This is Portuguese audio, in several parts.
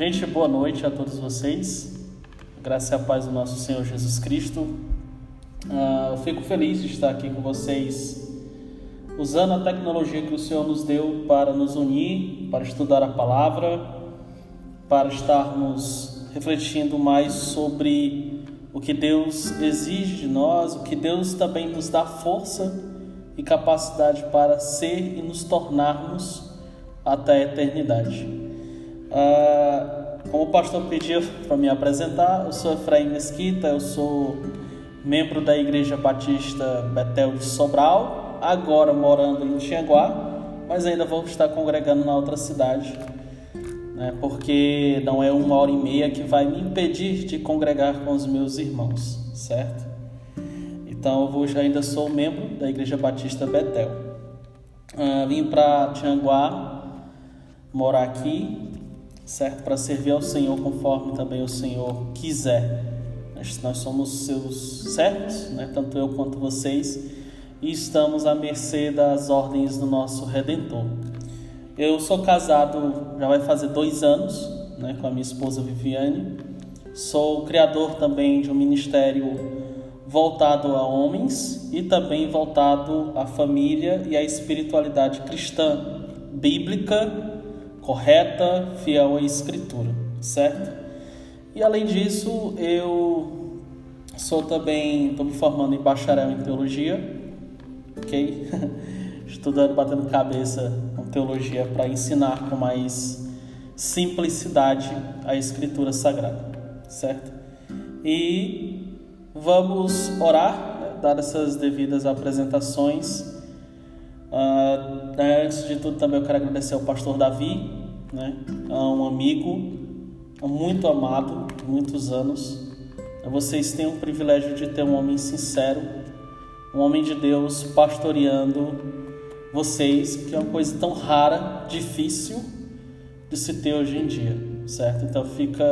Gente, boa noite a todos vocês. Graça e a paz do nosso Senhor Jesus Cristo. Uh, eu fico feliz de estar aqui com vocês, usando a tecnologia que o Senhor nos deu para nos unir, para estudar a palavra, para estarmos refletindo mais sobre o que Deus exige de nós, o que Deus também nos dá força e capacidade para ser e nos tornarmos até a eternidade. Ah, como o pastor pediu para me apresentar, eu sou Efraim Mesquita, eu sou membro da Igreja Batista Betel de Sobral, agora morando em Tianguá, mas ainda vou estar congregando na outra cidade, né, porque não é uma hora e meia que vai me impedir de congregar com os meus irmãos, certo? Então eu vou, ainda sou membro da Igreja Batista Betel. Ah, vim para Tianguá morar aqui, certo? Para servir ao Senhor conforme também o Senhor quiser. Nós somos seus servos, né? tanto eu quanto vocês, e estamos à mercê das ordens do nosso Redentor. Eu sou casado, já vai fazer dois anos, né, com a minha esposa Viviane. Sou criador também de um ministério voltado a homens e também voltado à família e à espiritualidade cristã, bíblica correta, fiel à Escritura, certo? E além disso, eu sou também, estou me formando em bacharel em teologia, ok? Estudando, batendo cabeça com teologia para ensinar com mais simplicidade a Escritura Sagrada, certo? E vamos orar, né, dar essas devidas apresentações Uh, antes de tudo, também eu quero agradecer ao pastor Davi, né? um amigo muito amado, muitos anos. Vocês têm o privilégio de ter um homem sincero, um homem de Deus pastoreando vocês, que é uma coisa tão rara, difícil de se ter hoje em dia, certo? Então fica,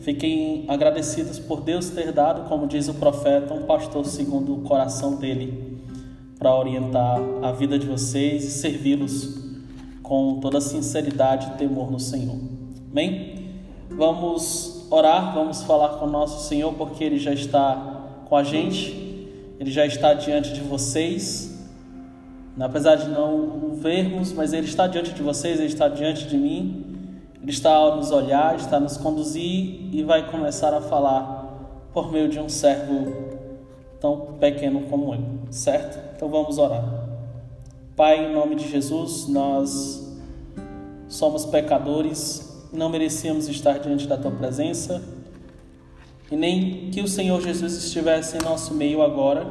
fiquem agradecidos por Deus ter dado, como diz o profeta, um pastor segundo o coração dele para orientar a vida de vocês e servi-los com toda sinceridade e temor no Senhor. Amém? Vamos orar, vamos falar com o nosso Senhor, porque Ele já está com a gente, Ele já está diante de vocês. Apesar de não o vermos, mas Ele está diante de vocês, Ele está diante de mim. Ele está a nos olhar, está a nos conduzir e vai começar a falar por meio de um servo tão pequeno como eu, certo? Então vamos orar. Pai, em nome de Jesus, nós somos pecadores, não merecíamos estar diante da tua presença e nem que o Senhor Jesus estivesse em nosso meio agora,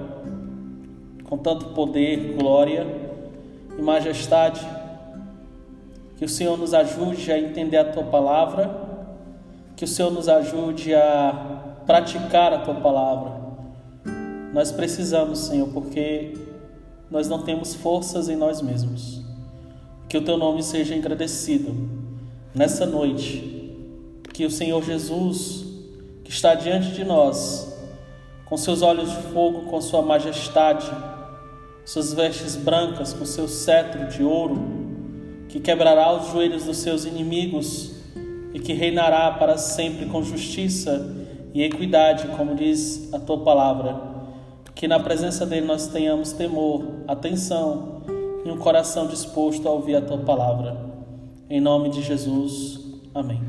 com tanto poder, glória e majestade. Que o Senhor nos ajude a entender a tua palavra, que o Senhor nos ajude a praticar a tua palavra nós precisamos, Senhor, porque nós não temos forças em nós mesmos. Que o teu nome seja agradecido nessa noite. Que o Senhor Jesus, que está diante de nós, com seus olhos de fogo, com sua majestade, suas vestes brancas, com seu cetro de ouro, que quebrará os joelhos dos seus inimigos e que reinará para sempre com justiça e equidade, como diz a tua palavra que na presença dele nós tenhamos temor, atenção e um coração disposto a ouvir a tua palavra. Em nome de Jesus, amém.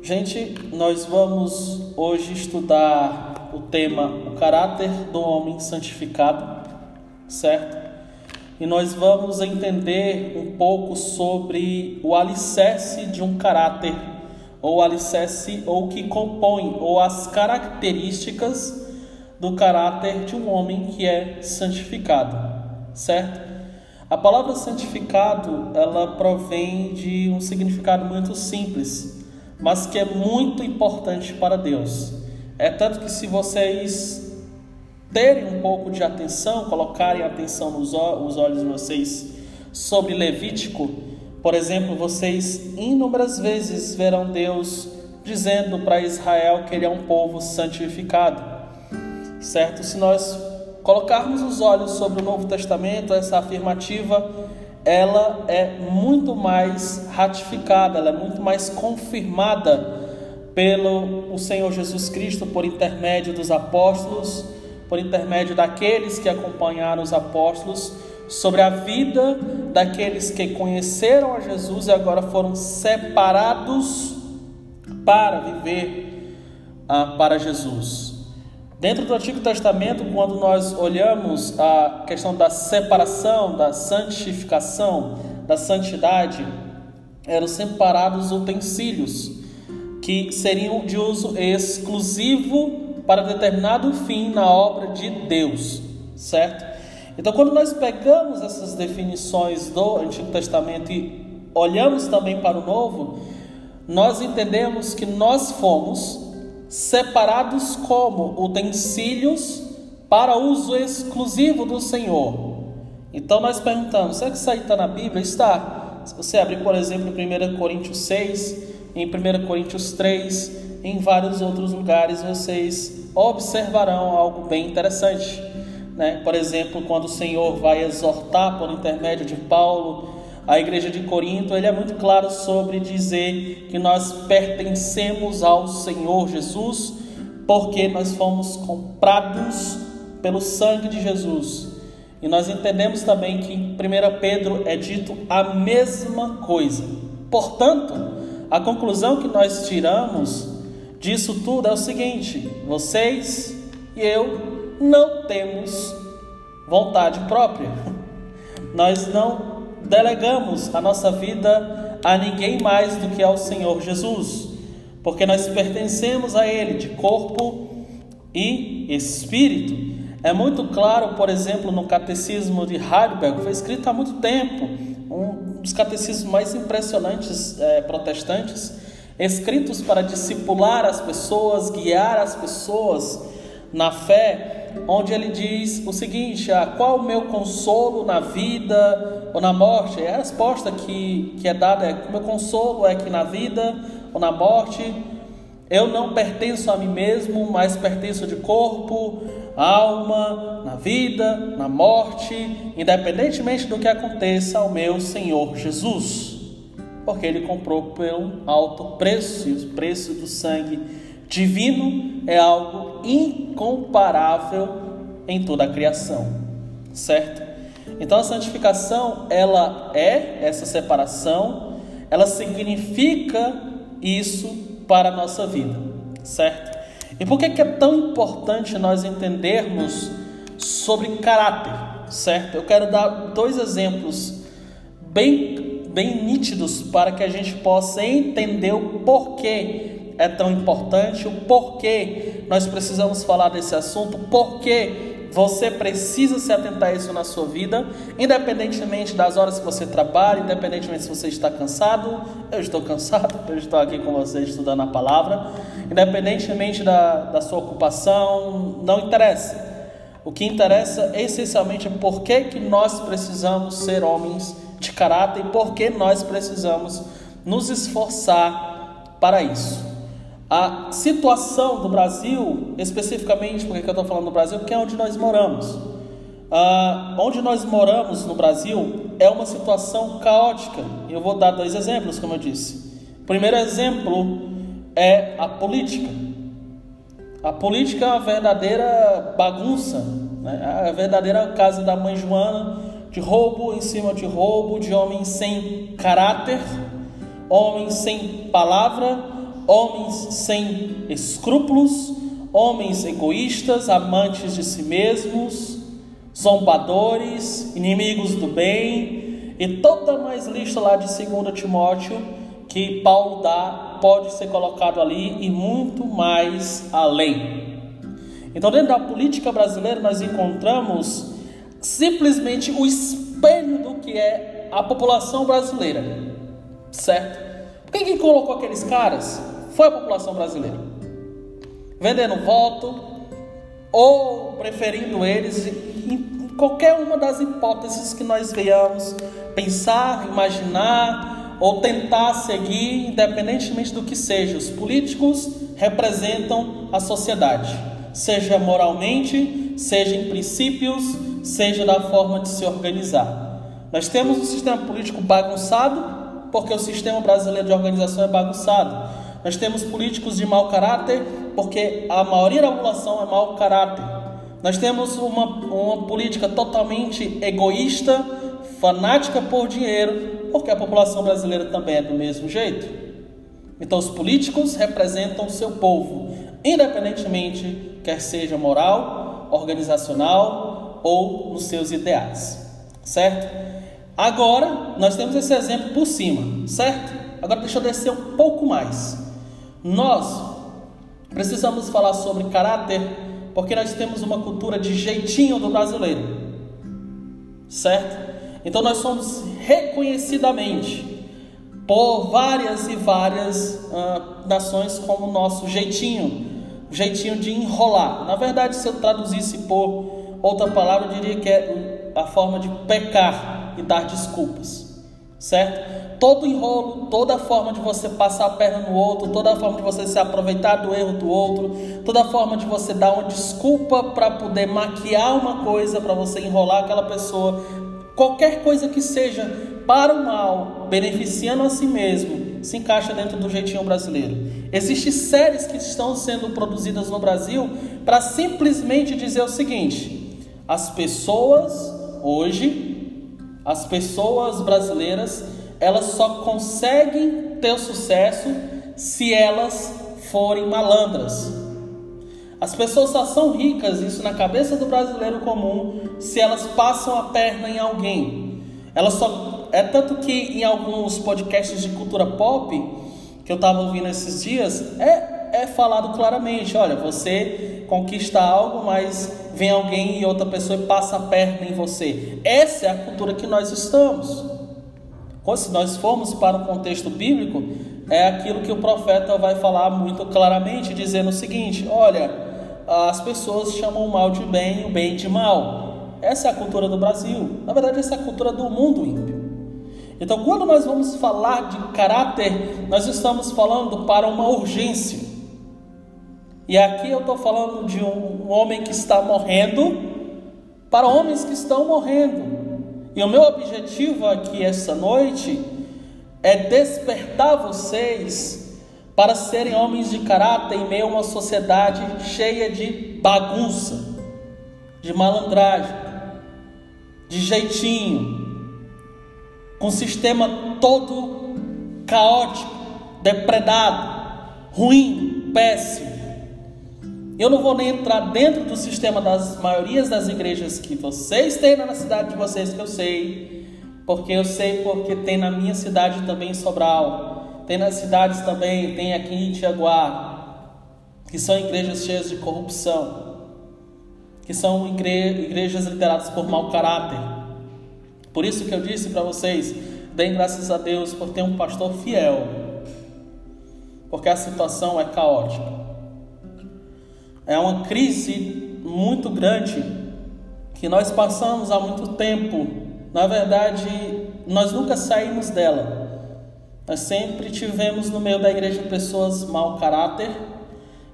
Gente, nós vamos hoje estudar o tema o caráter do homem santificado, certo? E nós vamos entender um pouco sobre o alicerce de um caráter, ou o alicerce ou que compõe, ou as características do caráter de um homem que é santificado, certo? A palavra santificado, ela provém de um significado muito simples, mas que é muito importante para Deus. É tanto que se vocês terem um pouco de atenção, colocarem atenção nos os olhos de vocês sobre Levítico, por exemplo, vocês inúmeras vezes verão Deus dizendo para Israel que ele é um povo santificado certo? Se nós colocarmos os olhos sobre o Novo Testamento, essa afirmativa ela é muito mais ratificada, ela é muito mais confirmada pelo o Senhor Jesus Cristo por intermédio dos apóstolos, por intermédio daqueles que acompanharam os apóstolos, sobre a vida daqueles que conheceram a Jesus e agora foram separados para viver ah, para Jesus. Dentro do Antigo Testamento, quando nós olhamos a questão da separação, da santificação, da santidade, eram separados utensílios que seriam de uso exclusivo para determinado fim na obra de Deus, certo? Então, quando nós pegamos essas definições do Antigo Testamento e olhamos também para o Novo, nós entendemos que nós fomos separados como utensílios para uso exclusivo do Senhor. Então nós perguntamos: será que isso aí está na Bíblia? Está. Se você abrir, por exemplo, em 1 Coríntios 6, em 1 Coríntios 3, em vários outros lugares, vocês observarão algo bem interessante. Né? Por exemplo, quando o Senhor vai exortar por intermédio de Paulo a igreja de Corinto, ele é muito claro sobre dizer que nós pertencemos ao Senhor Jesus, porque nós fomos comprados pelo sangue de Jesus. E nós entendemos também que em 1 Pedro é dito a mesma coisa. Portanto, a conclusão que nós tiramos disso tudo é o seguinte: vocês e eu não temos vontade própria. Nós não delegamos a nossa vida a ninguém mais do que ao Senhor Jesus, porque nós pertencemos a Ele de corpo e espírito. É muito claro, por exemplo, no Catecismo de Heidelberg, foi escrito há muito tempo, um dos catecismos mais impressionantes é, protestantes, escritos para discipular as pessoas, guiar as pessoas na fé, onde ele diz o seguinte: ah, qual o meu consolo na vida ou na morte? É a resposta que, que é dada: é, o meu consolo é que na vida ou na morte eu não pertenço a mim mesmo, mas pertenço de corpo, alma, na vida, na morte, independentemente do que aconteça ao meu Senhor Jesus, porque Ele comprou por um alto preço, e o preço do sangue divino é algo incomparável em toda a criação, certo? Então a santificação, ela é essa separação, ela significa isso para a nossa vida, certo? E por que, que é tão importante nós entendermos sobre caráter, certo? Eu quero dar dois exemplos bem, bem nítidos para que a gente possa entender o porquê é tão importante, o porquê nós precisamos falar desse assunto, porquê você precisa se atentar a isso na sua vida, independentemente das horas que você trabalha, independentemente se você está cansado, eu estou cansado, eu estou aqui com você estudando a palavra, independentemente da, da sua ocupação, não interessa. O que interessa essencialmente é por que, que nós precisamos ser homens de caráter e por que nós precisamos nos esforçar para isso. A situação do Brasil, especificamente, porque eu estou falando do Brasil, porque é onde nós moramos. Ah, onde nós moramos no Brasil é uma situação caótica. Eu vou dar dois exemplos, como eu disse. O primeiro exemplo é a política. A política é uma verdadeira bagunça, né? É a verdadeira casa da mãe Joana, de roubo em cima de roubo, de homens sem caráter, homens sem palavra homens sem escrúpulos, homens egoístas, amantes de si mesmos, zombadores, inimigos do bem, e toda mais lista lá de 2 Timóteo que Paulo dá pode ser colocado ali e muito mais além. Então, dentro da política brasileira, nós encontramos simplesmente o espelho do que é a população brasileira, certo? Quem que colocou aqueles caras? Foi a população brasileira. Vendendo voto ou preferindo eles em qualquer uma das hipóteses que nós venhamos pensar, imaginar ou tentar seguir, independentemente do que seja. Os políticos representam a sociedade, seja moralmente, seja em princípios, seja da forma de se organizar. Nós temos um sistema político bagunçado, porque o sistema brasileiro de organização é bagunçado. Nós temos políticos de mau caráter, porque a maioria da população é mau caráter. Nós temos uma, uma política totalmente egoísta, fanática por dinheiro, porque a população brasileira também é do mesmo jeito. Então, os políticos representam o seu povo, independentemente quer seja moral, organizacional ou nos seus ideais, certo? Agora, nós temos esse exemplo por cima, certo? Agora, deixa eu descer um pouco mais. Nós precisamos falar sobre caráter, porque nós temos uma cultura de jeitinho do brasileiro, certo? Então, nós somos reconhecidamente por várias e várias uh, nações como o nosso jeitinho, o jeitinho de enrolar. Na verdade, se eu traduzisse por outra palavra, eu diria que é a forma de pecar e dar desculpas, certo? Todo enrolo, toda forma de você passar a perna no outro, toda forma de você se aproveitar do erro do outro, toda forma de você dar uma desculpa para poder maquiar uma coisa, para você enrolar aquela pessoa, qualquer coisa que seja para o mal, beneficiando a si mesmo, se encaixa dentro do jeitinho brasileiro. Existem séries que estão sendo produzidas no Brasil para simplesmente dizer o seguinte: as pessoas hoje, as pessoas brasileiras, elas só conseguem ter sucesso se elas forem malandras. As pessoas só são ricas, isso na cabeça do brasileiro comum, se elas passam a perna em alguém. Elas só é tanto que em alguns podcasts de cultura pop que eu estava ouvindo esses dias, é, é falado claramente: olha, você conquista algo, mas vem alguém e outra pessoa e passa a perna em você. Essa é a cultura que nós estamos. Se nós formos para o contexto bíblico, é aquilo que o profeta vai falar muito claramente, dizendo o seguinte: olha, as pessoas chamam o mal de bem e o bem de mal. Essa é a cultura do Brasil. Na verdade, essa é a cultura do mundo ímpio. Então, quando nós vamos falar de caráter, nós estamos falando para uma urgência. E aqui eu estou falando de um homem que está morrendo, para homens que estão morrendo. E o meu objetivo aqui essa noite é despertar vocês para serem homens de caráter em meio a uma sociedade cheia de bagunça, de malandragem, de jeitinho, com o sistema todo caótico, depredado, ruim, péssimo. Eu não vou nem entrar dentro do sistema das maiorias das igrejas que vocês têm na cidade de vocês, que eu sei, porque eu sei porque tem na minha cidade também em Sobral, tem nas cidades também, tem aqui em Tiaguá, que são igrejas cheias de corrupção, que são igrejas lideradas por mau caráter, por isso que eu disse para vocês, deem graças a Deus por ter um pastor fiel, porque a situação é caótica. É uma crise muito grande que nós passamos há muito tempo. Na verdade, nós nunca saímos dela. Nós sempre tivemos no meio da igreja pessoas mau caráter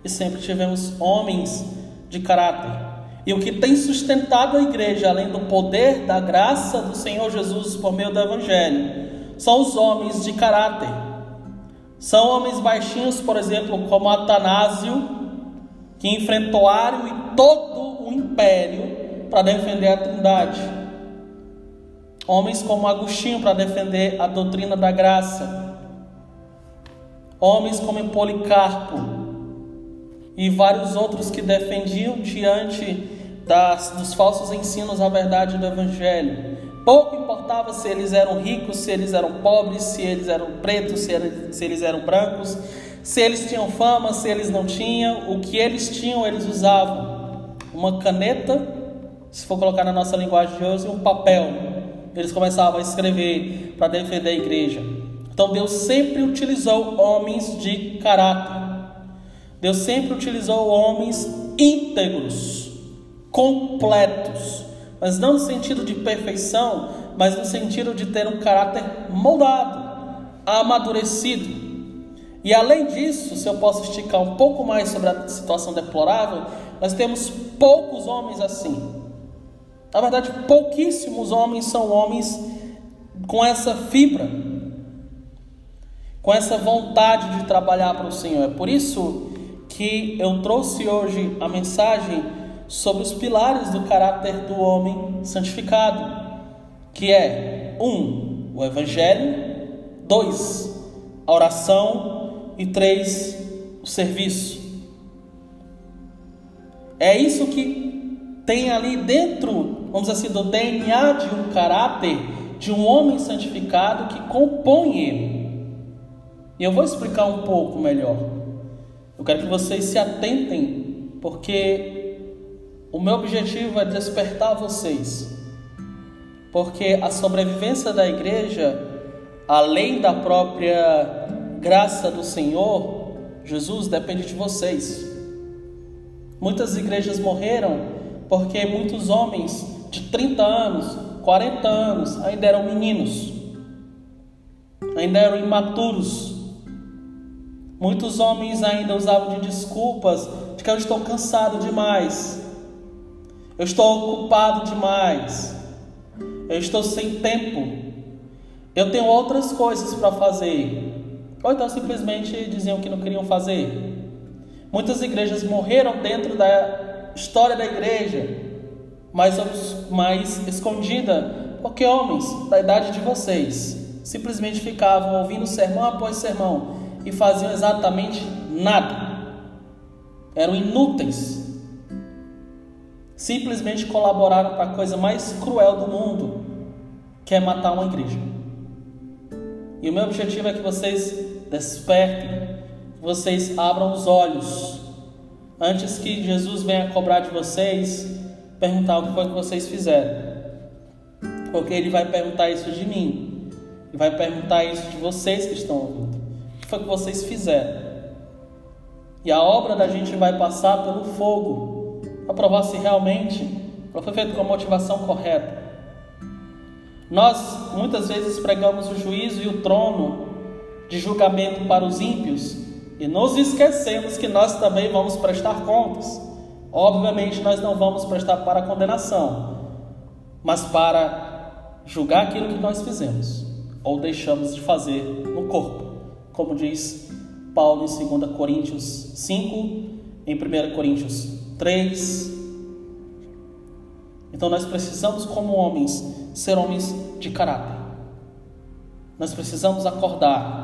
e sempre tivemos homens de caráter. E o que tem sustentado a igreja, além do poder da graça do Senhor Jesus por meio do Evangelho, são os homens de caráter. São homens baixinhos, por exemplo, como Atanásio, que enfrentou Ário e todo o império para defender a Trindade. Homens como Agostinho para defender a doutrina da graça. Homens como Policarpo e vários outros que defendiam diante das, dos falsos ensinos a verdade do Evangelho. Pouco importava se eles eram ricos, se eles eram pobres, se eles eram pretos, se, era, se eles eram brancos, se eles tinham fama, se eles não tinham. O que eles tinham, eles usavam. Uma caneta, se for colocar na nossa linguagem de hoje, um papel. Eles começavam a escrever para defender a igreja. Então Deus sempre utilizou homens de caráter. Deus sempre utilizou homens íntegros completos, mas não no sentido de perfeição, mas no sentido de ter um caráter moldado, amadurecido. E além disso, se eu posso esticar um pouco mais sobre a situação deplorável, nós temos poucos homens assim. Na verdade, pouquíssimos homens são homens com essa fibra, com essa vontade de trabalhar para o Senhor. É por isso que eu trouxe hoje a mensagem sobre os pilares do caráter do homem santificado, que é um, o Evangelho, dois, a oração e três, o serviço. É isso que tem ali dentro, vamos dizer assim, do DNA de um caráter de um homem santificado que compõe ele. E eu vou explicar um pouco melhor. Eu quero que vocês se atentem, porque o meu objetivo é despertar vocês. Porque a sobrevivência da igreja, além da própria graça do Senhor, Jesus, depende de vocês. Muitas igrejas morreram porque muitos homens de 30 anos, 40 anos ainda eram meninos, ainda eram imaturos. Muitos homens ainda usavam de desculpas de que eu estou cansado demais, eu estou ocupado demais, eu estou sem tempo, eu tenho outras coisas para fazer. Ou então simplesmente diziam que não queriam fazer. Muitas igrejas morreram dentro da história da igreja, mas mais escondida, porque homens da idade de vocês simplesmente ficavam ouvindo sermão após sermão e faziam exatamente nada. Eram inúteis. Simplesmente colaboraram para a coisa mais cruel do mundo, que é matar uma igreja. E o meu objetivo é que vocês despertem vocês abram os olhos antes que Jesus venha cobrar de vocês, perguntar o que foi que vocês fizeram. Porque ele vai perguntar isso de mim, e vai perguntar isso de vocês que estão ouvindo. O que foi que vocês fizeram? E a obra da gente vai passar pelo fogo, para provar se realmente foi feito com a motivação correta. Nós muitas vezes pregamos o juízo e o trono de julgamento para os ímpios, e nos esquecemos que nós também vamos prestar contas. Obviamente, nós não vamos prestar para condenação, mas para julgar aquilo que nós fizemos ou deixamos de fazer no corpo, como diz Paulo em 2 Coríntios 5, em 1 Coríntios 3. Então, nós precisamos, como homens, ser homens de caráter. Nós precisamos acordar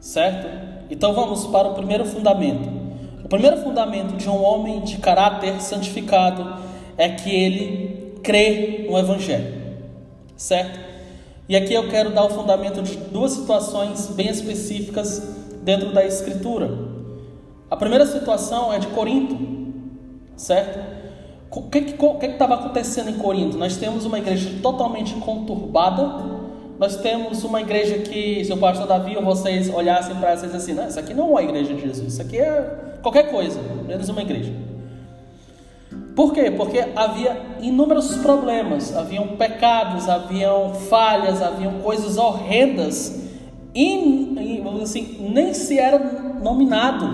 certo? Então vamos para o primeiro fundamento. O primeiro fundamento de um homem de caráter santificado é que ele crê no Evangelho, certo? E aqui eu quero dar o fundamento de duas situações bem específicas dentro da Escritura. A primeira situação é de Corinto, certo? O que estava acontecendo em Corinto? Nós temos uma igreja totalmente conturbada, nós temos uma igreja que, se o pastor Davi ou vocês olhassem para vocês assim, não, isso aqui não é a igreja de Jesus, isso aqui é qualquer coisa, menos uma igreja. Por quê? Porque havia inúmeros problemas, haviam pecados, haviam falhas, haviam coisas horrendas, e, assim, nem se era nominado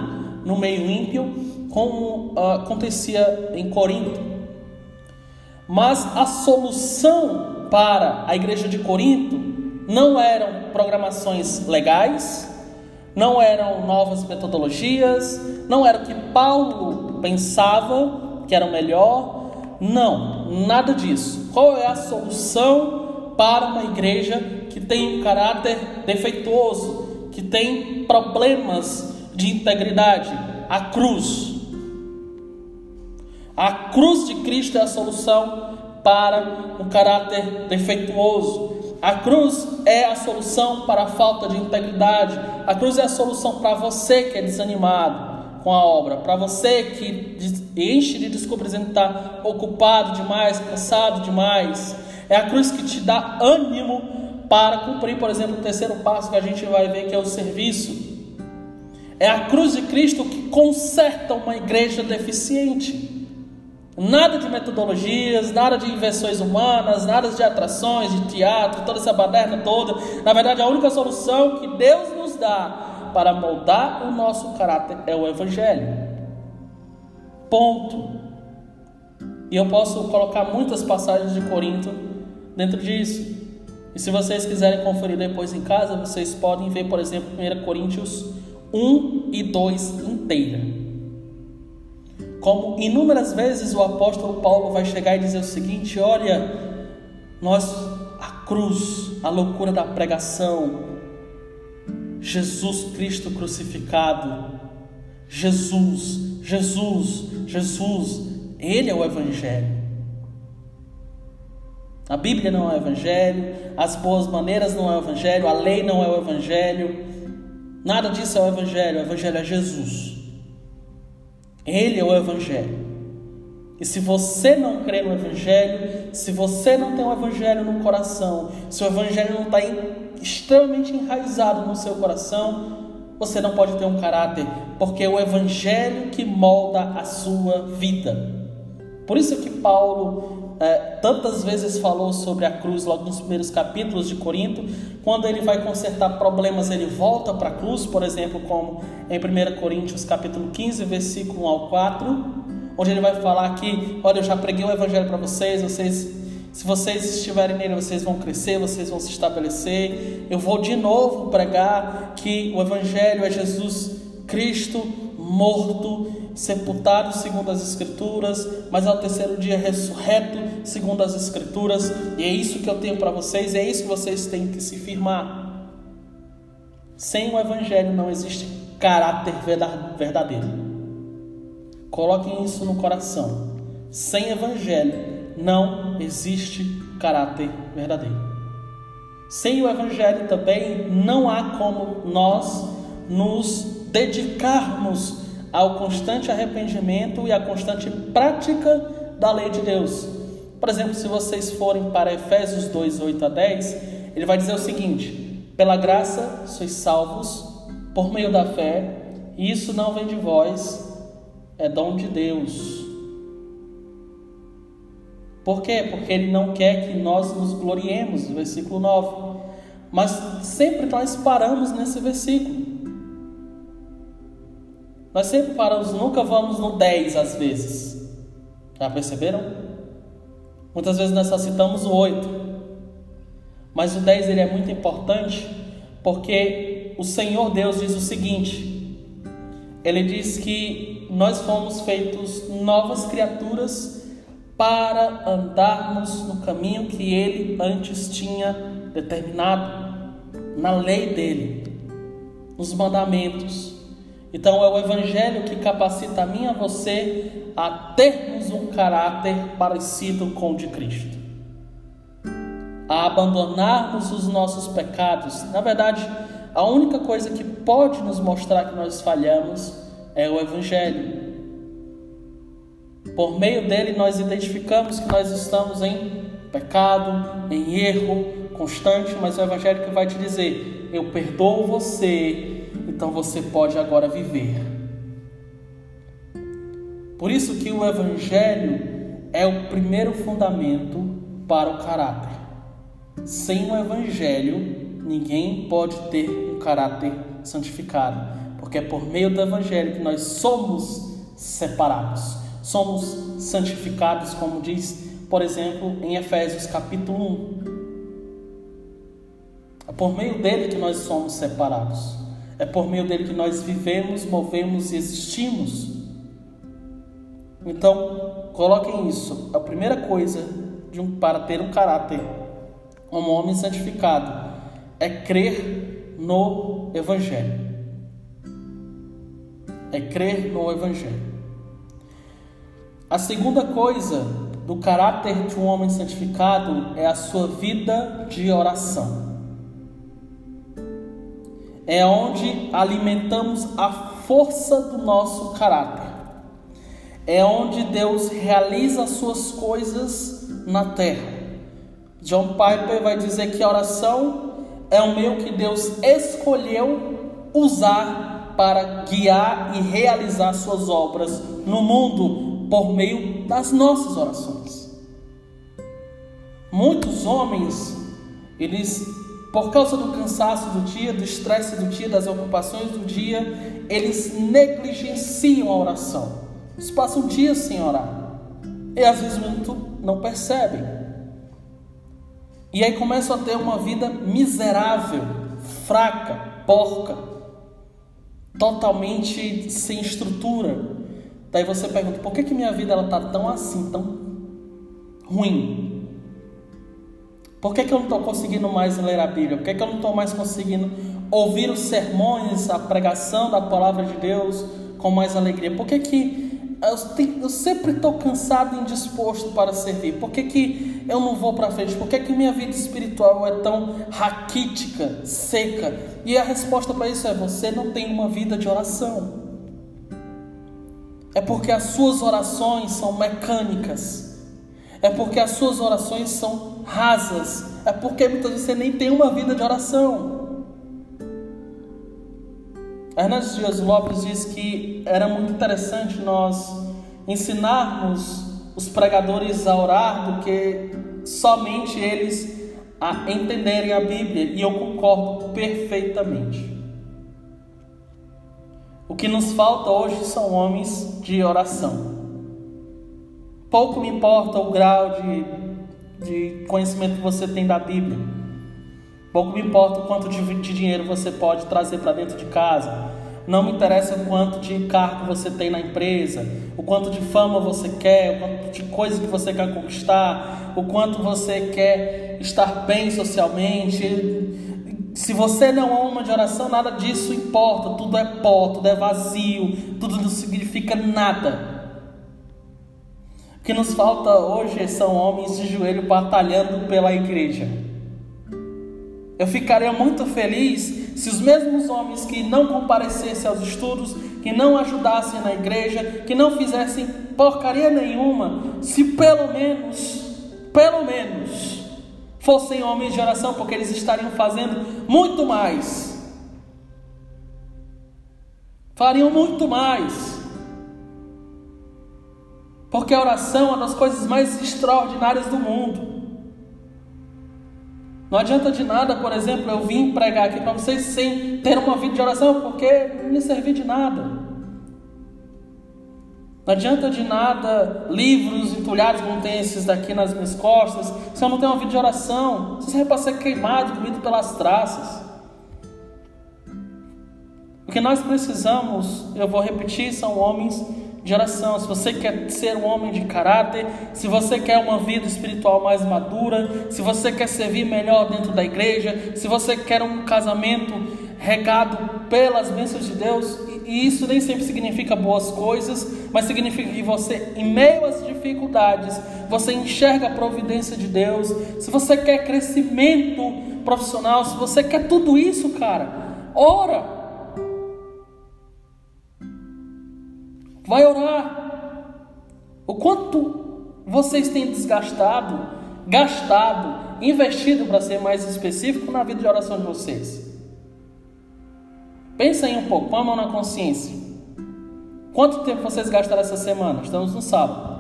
no meio ímpio como uh, acontecia em Corinto. Mas a solução para a igreja de Corinto não eram programações legais, não eram novas metodologias, não era o que Paulo pensava que era o melhor, não, nada disso. Qual é a solução para uma igreja que tem um caráter defeituoso, que tem problemas de integridade? A cruz. A cruz de Cristo é a solução para um caráter defeituoso. A cruz é a solução para a falta de integridade. A cruz é a solução para você que é desanimado com a obra, para você que enche de desculpas dizendo que está ocupado demais, cansado demais. É a cruz que te dá ânimo para cumprir, por exemplo, o terceiro passo que a gente vai ver que é o serviço. É a cruz de Cristo que conserta uma igreja deficiente. Nada de metodologias, nada de invenções humanas, nada de atrações, de teatro, toda essa baderna toda. Na verdade, a única solução que Deus nos dá para moldar o nosso caráter é o Evangelho. Ponto. E eu posso colocar muitas passagens de Corinto dentro disso. E se vocês quiserem conferir depois em casa, vocês podem ver, por exemplo, 1 Coríntios 1 e 2 inteira. Como inúmeras vezes o apóstolo Paulo vai chegar e dizer o seguinte: olha, nós, a cruz, a loucura da pregação, Jesus Cristo crucificado, Jesus, Jesus, Jesus, Ele é o Evangelho. A Bíblia não é o Evangelho, as boas maneiras não é o Evangelho, a lei não é o Evangelho, nada disso é o Evangelho, o Evangelho é Jesus. Ele é o Evangelho. E se você não crê no Evangelho, se você não tem o Evangelho no coração, se o Evangelho não está extremamente enraizado no seu coração, você não pode ter um caráter, porque é o Evangelho que molda a sua vida. Por isso que Paulo é, tantas vezes falou sobre a cruz, logo nos primeiros capítulos de Corinto, quando ele vai consertar problemas, ele volta para a cruz, por exemplo, como em 1 Coríntios capítulo 15, versículo 1 ao 4, onde ele vai falar que, olha, eu já preguei o evangelho para vocês, vocês se vocês estiverem nele, vocês vão crescer, vocês vão se estabelecer. Eu vou de novo pregar que o evangelho é Jesus Cristo morto, sepultado segundo as Escrituras, mas ao terceiro dia ressurreto segundo as Escrituras, e é isso que eu tenho para vocês, é isso que vocês têm que se firmar. Sem o Evangelho não existe caráter verdadeiro. Coloquem isso no coração. Sem Evangelho não existe caráter verdadeiro. Sem o Evangelho também não há como nós nos dedicarmos ao constante arrependimento e à constante prática da lei de Deus. Por exemplo, se vocês forem para Efésios 2, 8 a 10, ele vai dizer o seguinte: Pela graça sois salvos por meio da fé, e isso não vem de vós, é dom de Deus. Por quê? Porque ele não quer que nós nos gloriemos, versículo 9. Mas sempre nós paramos nesse versículo. Nós sempre paramos, nunca vamos no 10 às vezes. Já perceberam? Muitas vezes nós só citamos o 8. Mas o 10 ele é muito importante porque o Senhor Deus diz o seguinte: Ele diz que nós fomos feitos novas criaturas para andarmos no caminho que Ele antes tinha determinado, na lei dele, nos mandamentos. Então é o Evangelho que capacita a mim e a você a termos um caráter parecido com o de Cristo. A abandonarmos os nossos pecados. Na verdade, a única coisa que pode nos mostrar que nós falhamos é o Evangelho. Por meio dele, nós identificamos que nós estamos em pecado, em erro constante, mas o Evangelho que vai te dizer: Eu perdoo você então você pode agora viver. Por isso que o evangelho é o primeiro fundamento para o caráter. Sem o evangelho, ninguém pode ter um caráter santificado, porque é por meio do evangelho que nós somos separados, somos santificados, como diz, por exemplo, em Efésios capítulo 1. É por meio dele que nós somos separados. É por meio dele que nós vivemos, movemos e existimos. Então, coloquem isso. A primeira coisa um, para ter um caráter como homem santificado é crer no Evangelho. É crer no Evangelho. A segunda coisa do caráter de um homem santificado é a sua vida de oração é onde alimentamos a força do nosso caráter. É onde Deus realiza as suas coisas na terra. John Piper vai dizer que a oração é o meio que Deus escolheu usar para guiar e realizar suas obras no mundo por meio das nossas orações. Muitos homens, eles por causa do cansaço do dia, do estresse do dia, das ocupações do dia, eles negligenciam a oração. Eles passam dias sem orar. E às vezes muito não percebem. E aí começam a ter uma vida miserável, fraca, porca, totalmente sem estrutura. Daí você pergunta: por que, que minha vida ela tá tão assim, tão ruim? Por que, que eu não estou conseguindo mais ler a Bíblia? Por que, que eu não estou mais conseguindo ouvir os sermões, a pregação da palavra de Deus com mais alegria? Por que, que eu, eu sempre estou cansado e indisposto para servir? Por que, que eu não vou para frente? Por que, que minha vida espiritual é tão raquítica, seca? E a resposta para isso é: você não tem uma vida de oração. É porque as suas orações são mecânicas. É porque as suas orações são rasas. É porque muitas vezes você nem tem uma vida de oração. Hernandes Dias Lopes diz que era muito interessante nós ensinarmos os pregadores a orar do que somente eles a entenderem a Bíblia. E eu concordo perfeitamente. O que nos falta hoje são homens de oração. Pouco me importa o grau de, de conhecimento que você tem da Bíblia. Pouco me importa o quanto de, de dinheiro você pode trazer para dentro de casa. Não me interessa o quanto de cargo você tem na empresa, o quanto de fama você quer, o quanto de coisas que você quer conquistar, o quanto você quer estar bem socialmente. Se você não é uma de oração, nada disso importa. Tudo é pó, tudo é vazio, tudo não significa nada. Que nos falta hoje são homens de joelho batalhando pela igreja. Eu ficaria muito feliz se os mesmos homens que não comparecessem aos estudos, que não ajudassem na igreja, que não fizessem porcaria nenhuma, se pelo menos, pelo menos, fossem homens de oração, porque eles estariam fazendo muito mais. Fariam muito mais. Porque a oração é uma das coisas mais extraordinárias do mundo. Não adianta de nada, por exemplo, eu vim pregar aqui para vocês sem ter uma vida de oração, porque não me servir de nada. Não adianta de nada livros entulhados como tem esses daqui nas minhas costas, se eu não tenho uma vida de oração, se serve para ser queimado, comido pelas traças. O que nós precisamos, eu vou repetir, são homens de oração. Se você quer ser um homem de caráter, se você quer uma vida espiritual mais madura, se você quer servir melhor dentro da igreja, se você quer um casamento regado pelas bênçãos de Deus, e isso nem sempre significa boas coisas, mas significa que você, em meio às dificuldades, você enxerga a providência de Deus. Se você quer crescimento profissional, se você quer tudo isso, cara, ora. Vai orar. O quanto vocês têm desgastado, gastado, investido, para ser mais específico, na vida de oração de vocês? Pensa aí um pouco, põe a mão na consciência. Quanto tempo vocês gastaram essa semana? Estamos no sábado.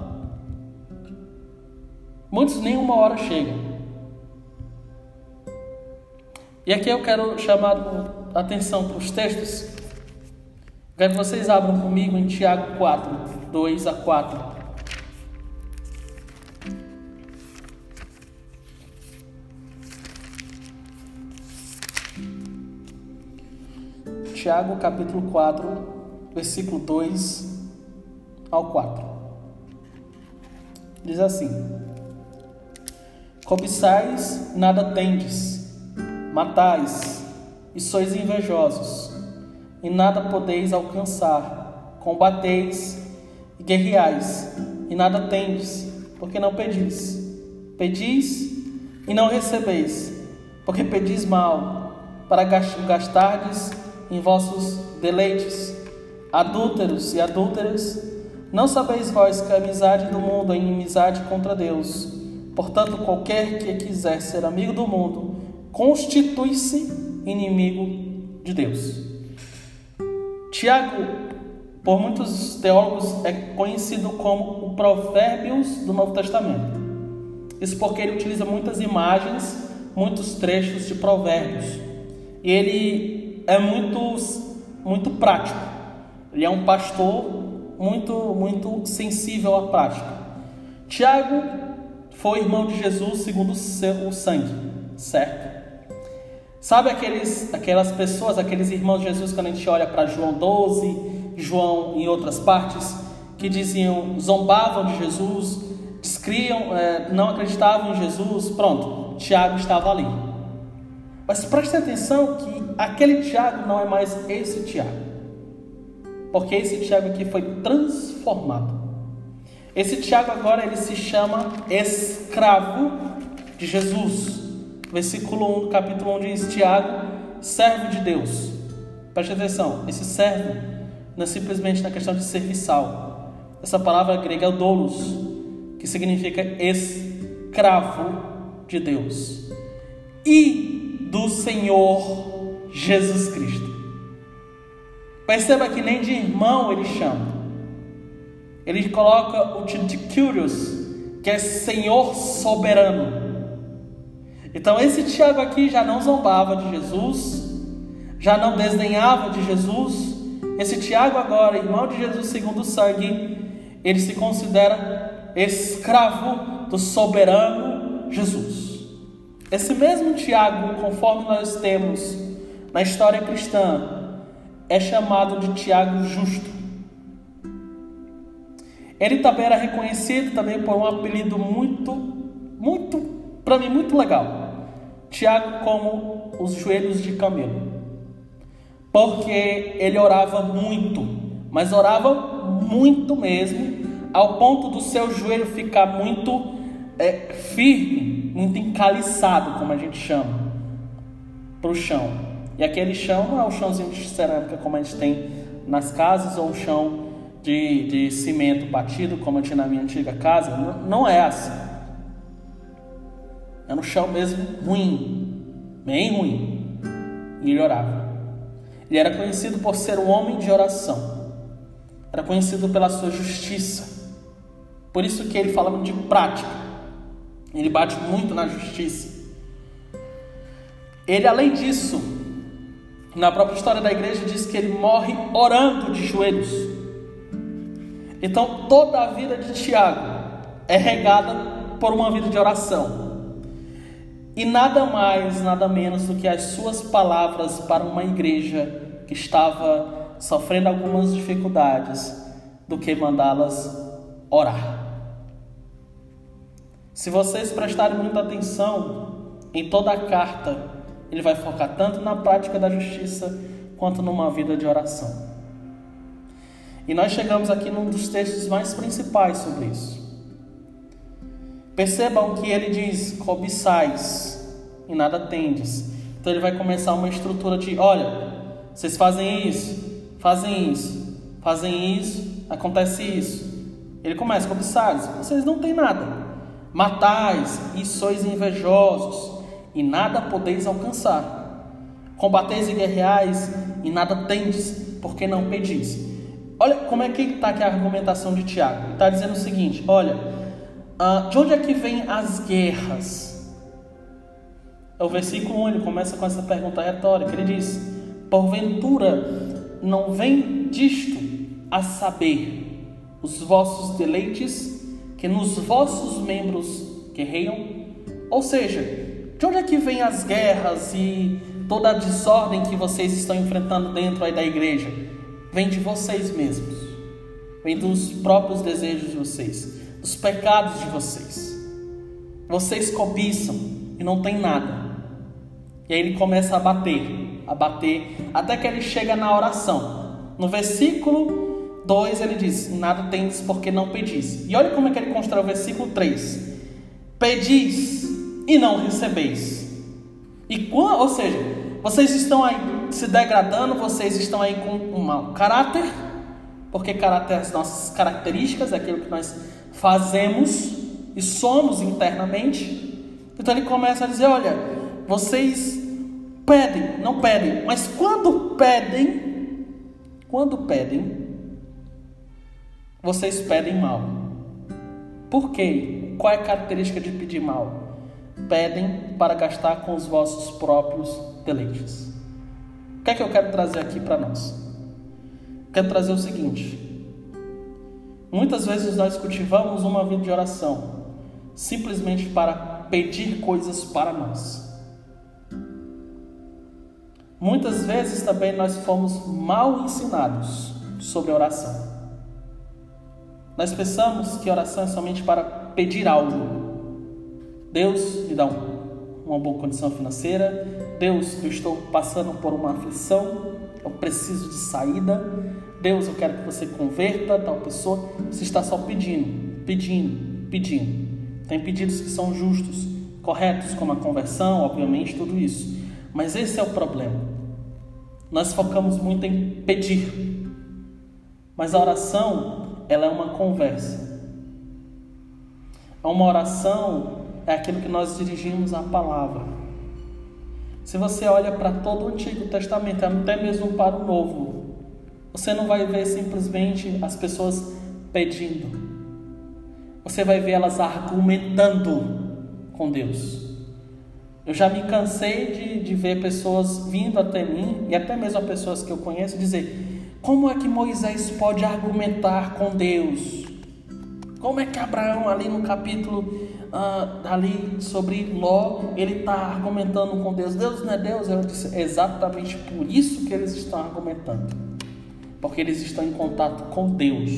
Muitos nem uma hora chegam. E aqui eu quero chamar a atenção para os textos. Quero que vocês abram comigo em Tiago 4, 2 a 4. Tiago capítulo 4, versículo 2 ao 4. Diz assim: Cobiçais, nada tendes, matais, e sois invejosos, e nada podeis alcançar, combateis e guerreais, e nada tendes, porque não pedis. Pedis e não recebeis, porque pedis mal, para gastardes em vossos deleites. Adúlteros e adúlteras, não sabeis vós que a amizade do mundo é inimizade contra Deus. Portanto, qualquer que quiser ser amigo do mundo, constitui-se inimigo de Deus. Tiago, por muitos teólogos, é conhecido como o Provérbios do Novo Testamento. Isso porque ele utiliza muitas imagens, muitos trechos de provérbios. E ele é muito, muito prático. Ele é um pastor muito, muito sensível à prática. Tiago foi irmão de Jesus segundo o, sangue, certo? Sabe aqueles, aquelas pessoas, aqueles irmãos de Jesus, quando a gente olha para João 12, João em outras partes, que diziam, zombavam de Jesus, descriam, é, não acreditavam em Jesus, pronto, Tiago estava ali. Mas preste atenção que aquele Tiago não é mais esse Tiago. Porque esse Tiago aqui foi transformado. Esse Tiago agora ele se chama escravo de Jesus. Versículo 1 capítulo 1 diz: Tiago, servo de Deus. Preste atenção, esse servo não é simplesmente na questão de serviçal. Essa palavra grega é doulos, que significa escravo de Deus. E do Senhor Jesus Cristo. Perceba que nem de irmão ele chama. Ele coloca o Curious, que é Senhor soberano. Então esse Tiago aqui já não zombava de Jesus, já não desdenhava de Jesus. Esse Tiago agora, irmão de Jesus segundo o sangue, ele se considera escravo do soberano Jesus. Esse mesmo Tiago, conforme nós temos na história cristã, é chamado de Tiago Justo. Ele também era reconhecido também por um apelido muito, muito, para mim muito legal. Tiago como os joelhos de camelo. Porque ele orava muito, mas orava muito mesmo, ao ponto do seu joelho ficar muito é, firme, muito encaliçado, como a gente chama, para o chão. E aquele chão não é o chãozinho de cerâmica como a gente tem nas casas ou o chão de, de cimento batido como eu tinha na minha antiga casa. Não, não é assim. É no chão mesmo ruim, bem ruim. E ele orava. Ele era conhecido por ser um homem de oração. Era conhecido pela sua justiça. Por isso que ele fala de prática. Ele bate muito na justiça. Ele, além disso, na própria história da igreja diz que ele morre orando de joelhos. Então toda a vida de Tiago é regada por uma vida de oração. E nada mais, nada menos do que as suas palavras para uma igreja que estava sofrendo algumas dificuldades, do que mandá-las orar. Se vocês prestarem muita atenção em toda a carta ele vai focar tanto na prática da justiça quanto numa vida de oração. E nós chegamos aqui num dos textos mais principais sobre isso. Percebam que ele diz: cobiçais e nada tendes. Então ele vai começar uma estrutura de: olha, vocês fazem isso, fazem isso, fazem isso, acontece isso. Ele começa: cobiçais, vocês não têm nada. Matais e sois invejosos e nada podeis alcançar. Combateis e guerreais e nada tendes, porque não pedis. Olha como é que está aqui a argumentação de Tiago. Ele está dizendo o seguinte: olha, uh, de onde é que vêm as guerras? É o versículo 1, ele começa com essa pergunta retórica. Ele diz: Porventura não vem disto a saber os vossos deleites que nos vossos membros guerreiam? Ou seja, de onde é que vem as guerras e toda a desordem que vocês estão enfrentando dentro aí da igreja? Vem de vocês mesmos. Vem dos próprios desejos de vocês, dos pecados de vocês. Vocês cobiçam e não tem nada. E aí ele começa a bater, a bater, até que ele chega na oração. No versículo 2 ele diz: Nada tendes porque não pedis. E olha como é que ele constrói o versículo 3: Pedis e não recebeis. E quando, ou seja, vocês estão aí se degradando, vocês estão aí com um mau caráter, porque caráter as nossas características, é aquilo que nós fazemos e somos internamente. Então ele começa a dizer: olha, vocês pedem, não pedem, mas quando pedem, quando pedem, vocês pedem mal. Por quê? Qual é a característica de pedir mal? pedem para gastar com os vossos próprios deleites. O que é que eu quero trazer aqui para nós? Quero trazer o seguinte: muitas vezes nós cultivamos uma vida de oração, simplesmente para pedir coisas para nós. Muitas vezes também nós fomos mal ensinados sobre oração. Nós pensamos que oração é somente para pedir algo. Deus me dá um, uma boa condição financeira. Deus, eu estou passando por uma aflição. Eu preciso de saída. Deus, eu quero que você converta tal pessoa. Você está só pedindo, pedindo, pedindo. Tem pedidos que são justos, corretos, como a conversão, obviamente, tudo isso. Mas esse é o problema. Nós focamos muito em pedir. Mas a oração, ela é uma conversa. Uma oração é aquilo que nós dirigimos à palavra. Se você olha para todo o Antigo Testamento, até mesmo para o Novo, você não vai ver simplesmente as pessoas pedindo. Você vai ver elas argumentando com Deus. Eu já me cansei de, de ver pessoas vindo até mim, e até mesmo pessoas que eu conheço, dizer: como é que Moisés pode argumentar com Deus? Como é que Abraão, ali no capítulo uh, ali sobre Ló, ele está argumentando com Deus? Deus não é Deus? Eu disse: exatamente por isso que eles estão argumentando, porque eles estão em contato com Deus.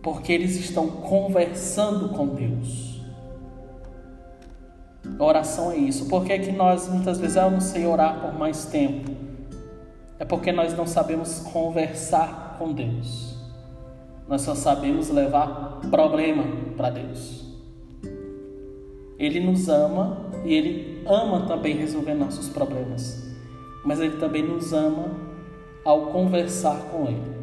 Porque eles estão conversando com Deus. A oração é isso. Por que, é que nós muitas vezes, ah, eu não sei orar por mais tempo? É porque nós não sabemos conversar com Deus. Nós só sabemos levar problema para Deus. Ele nos ama e Ele ama também resolver nossos problemas. Mas Ele também nos ama ao conversar com Ele.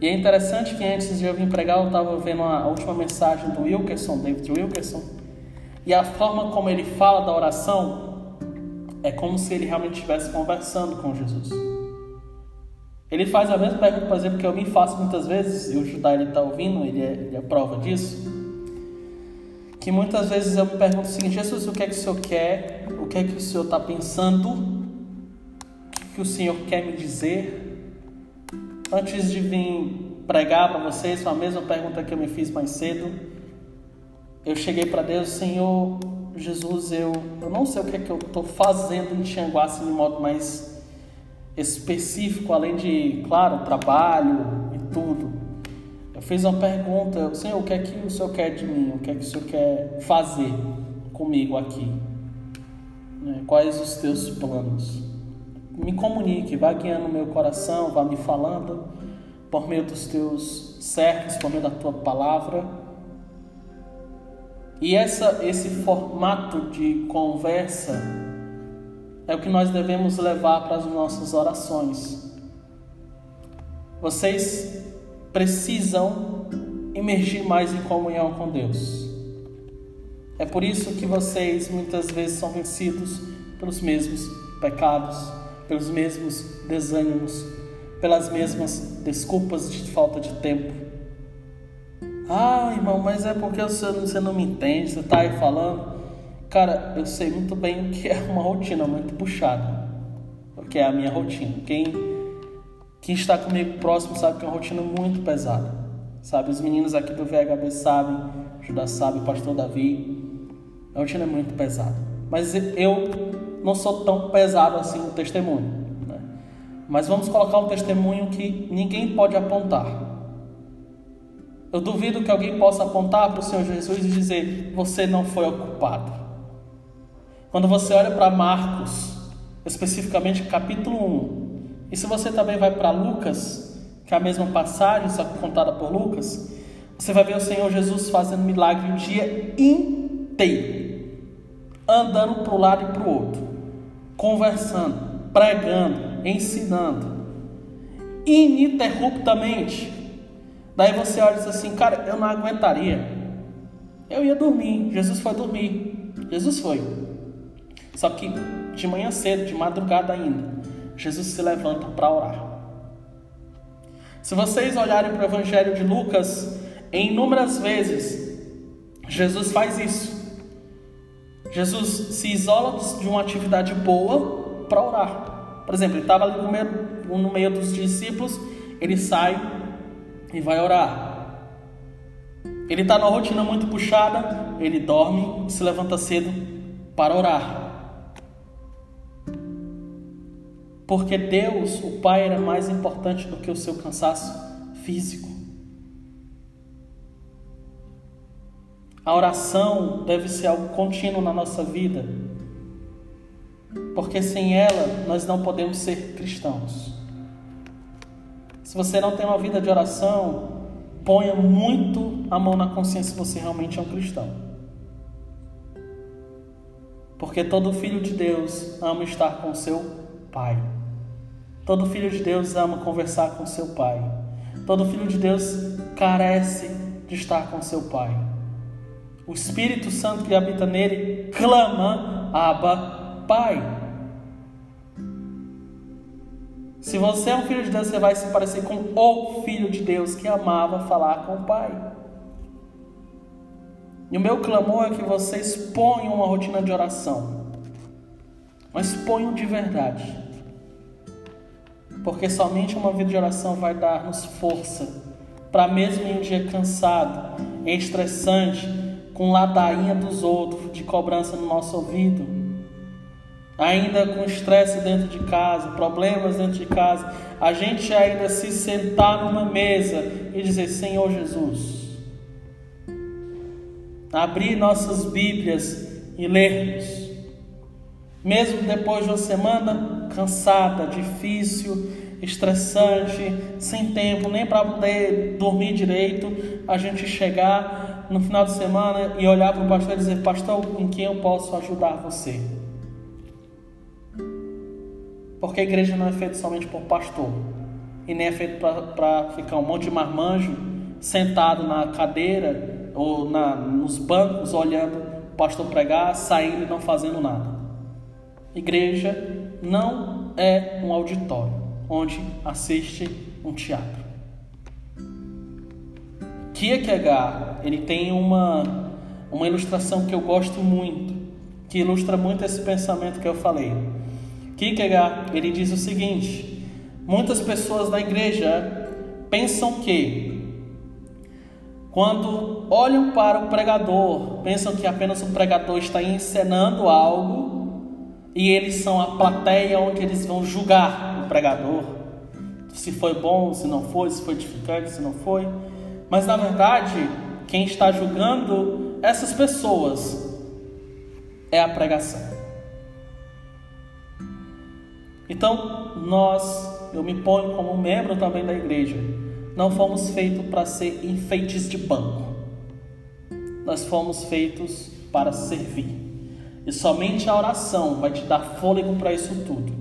E é interessante que antes de eu vir pregar, eu estava vendo a última mensagem do Wilkerson, David Wilkerson, e a forma como ele fala da oração é como se ele realmente estivesse conversando com Jesus. Ele faz a mesma pergunta, por exemplo, que eu me faço muitas vezes, e o Judá está ouvindo, ele é, ele é prova disso. Que muitas vezes eu me pergunto o seguinte: Jesus, o que é que o Senhor quer? O que é que o Senhor está pensando? O que o Senhor quer me dizer? Antes de vir pregar para vocês, foi a mesma pergunta que eu me fiz mais cedo. Eu cheguei para Deus, Senhor Jesus, eu, eu não sei o que é que eu estou fazendo em Tianguá, assim, de modo mais específico, além de, claro, trabalho e tudo. Fiz uma pergunta, Senhor, o que é que o Senhor quer de mim? O que é que o Senhor quer fazer comigo aqui? Né? Quais os teus planos? Me comunique, vá guiando meu coração, vá me falando por meio dos teus servos, por meio da tua palavra. E essa, esse formato de conversa é o que nós devemos levar para as nossas orações. Vocês precisam emergir mais em comunhão com Deus. É por isso que vocês muitas vezes são vencidos pelos mesmos pecados, pelos mesmos desânimos, pelas mesmas desculpas de falta de tempo. Ah, irmão, mas é porque você, não me entende, você está aí falando. Cara, eu sei muito bem que é uma rotina muito puxada, porque é a minha rotina. Quem, quem está comigo próximo sabe que é uma rotina muito pesada. Sabe, os meninos aqui do VHB sabem, Judá sabe, pastor Davi. A rotina é muito pesada. Mas eu não sou tão pesado assim no testemunho. Né? Mas vamos colocar um testemunho que ninguém pode apontar. Eu duvido que alguém possa apontar para o Senhor Jesus e dizer: Você não foi ocupado. Quando você olha para Marcos, especificamente capítulo 1, e se você também vai para Lucas, que é a mesma passagem, só que contada por Lucas, você vai ver o Senhor Jesus fazendo milagre o dia inteiro, andando para um lado e para o outro, conversando, pregando, ensinando, ininterruptamente. Daí você olha e diz assim, cara, eu não aguentaria. Eu ia dormir. Jesus foi dormir. Jesus foi. Só que de manhã cedo, de madrugada ainda, Jesus se levanta para orar. Se vocês olharem para o Evangelho de Lucas, em inúmeras vezes, Jesus faz isso. Jesus se isola de uma atividade boa para orar. Por exemplo, ele estava ali no meio, no meio dos discípulos, ele sai, e vai orar. Ele está numa rotina muito puxada, ele dorme se levanta cedo para orar. Porque Deus, o Pai, era mais importante do que o seu cansaço físico. A oração deve ser algo contínuo na nossa vida, porque sem ela nós não podemos ser cristãos. Se você não tem uma vida de oração, ponha muito a mão na consciência se você realmente é um cristão. Porque todo filho de Deus ama estar com seu pai. Todo filho de Deus ama conversar com seu pai. Todo filho de Deus carece de estar com seu pai. O Espírito Santo que habita nele clama, Abba, Pai. Se você é um filho de Deus, você vai se parecer com o filho de Deus que amava falar com o Pai. E o meu clamor é que vocês ponham uma rotina de oração, mas ponham de verdade, porque somente uma vida de oração vai dar-nos força para, mesmo em um dia cansado, estressante, com ladainha dos outros, de cobrança no nosso ouvido, ainda com estresse dentro de casa, problemas dentro de casa, a gente ainda se sentar numa mesa e dizer: Senhor Jesus, abrir nossas Bíblias e lermos, mesmo depois de uma semana cansada, difícil, estressante, sem tempo nem para poder dormir direito, a gente chegar no final de semana e olhar para o pastor e dizer: Pastor, em quem eu posso ajudar você? Porque a igreja não é feita somente por pastor. E nem é feita para ficar um monte de marmanjo sentado na cadeira ou na, nos bancos olhando o pastor pregar, saindo e não fazendo nada. Igreja não é um auditório onde assiste um teatro. Kierkegaard, ele tem uma, uma ilustração que eu gosto muito, que ilustra muito esse pensamento que eu falei. Kierkegaard, ele diz o seguinte: muitas pessoas da igreja pensam que quando olham para o pregador, pensam que apenas o pregador está encenando algo e eles são a plateia onde eles vão julgar o pregador, se foi bom, se não foi, se foi edificante, se não foi. Mas na verdade, quem está julgando essas pessoas é a pregação. Então, nós, eu me ponho como membro também da igreja, não fomos feitos para ser enfeites de banco. Nós fomos feitos para servir. E somente a oração vai te dar fôlego para isso tudo.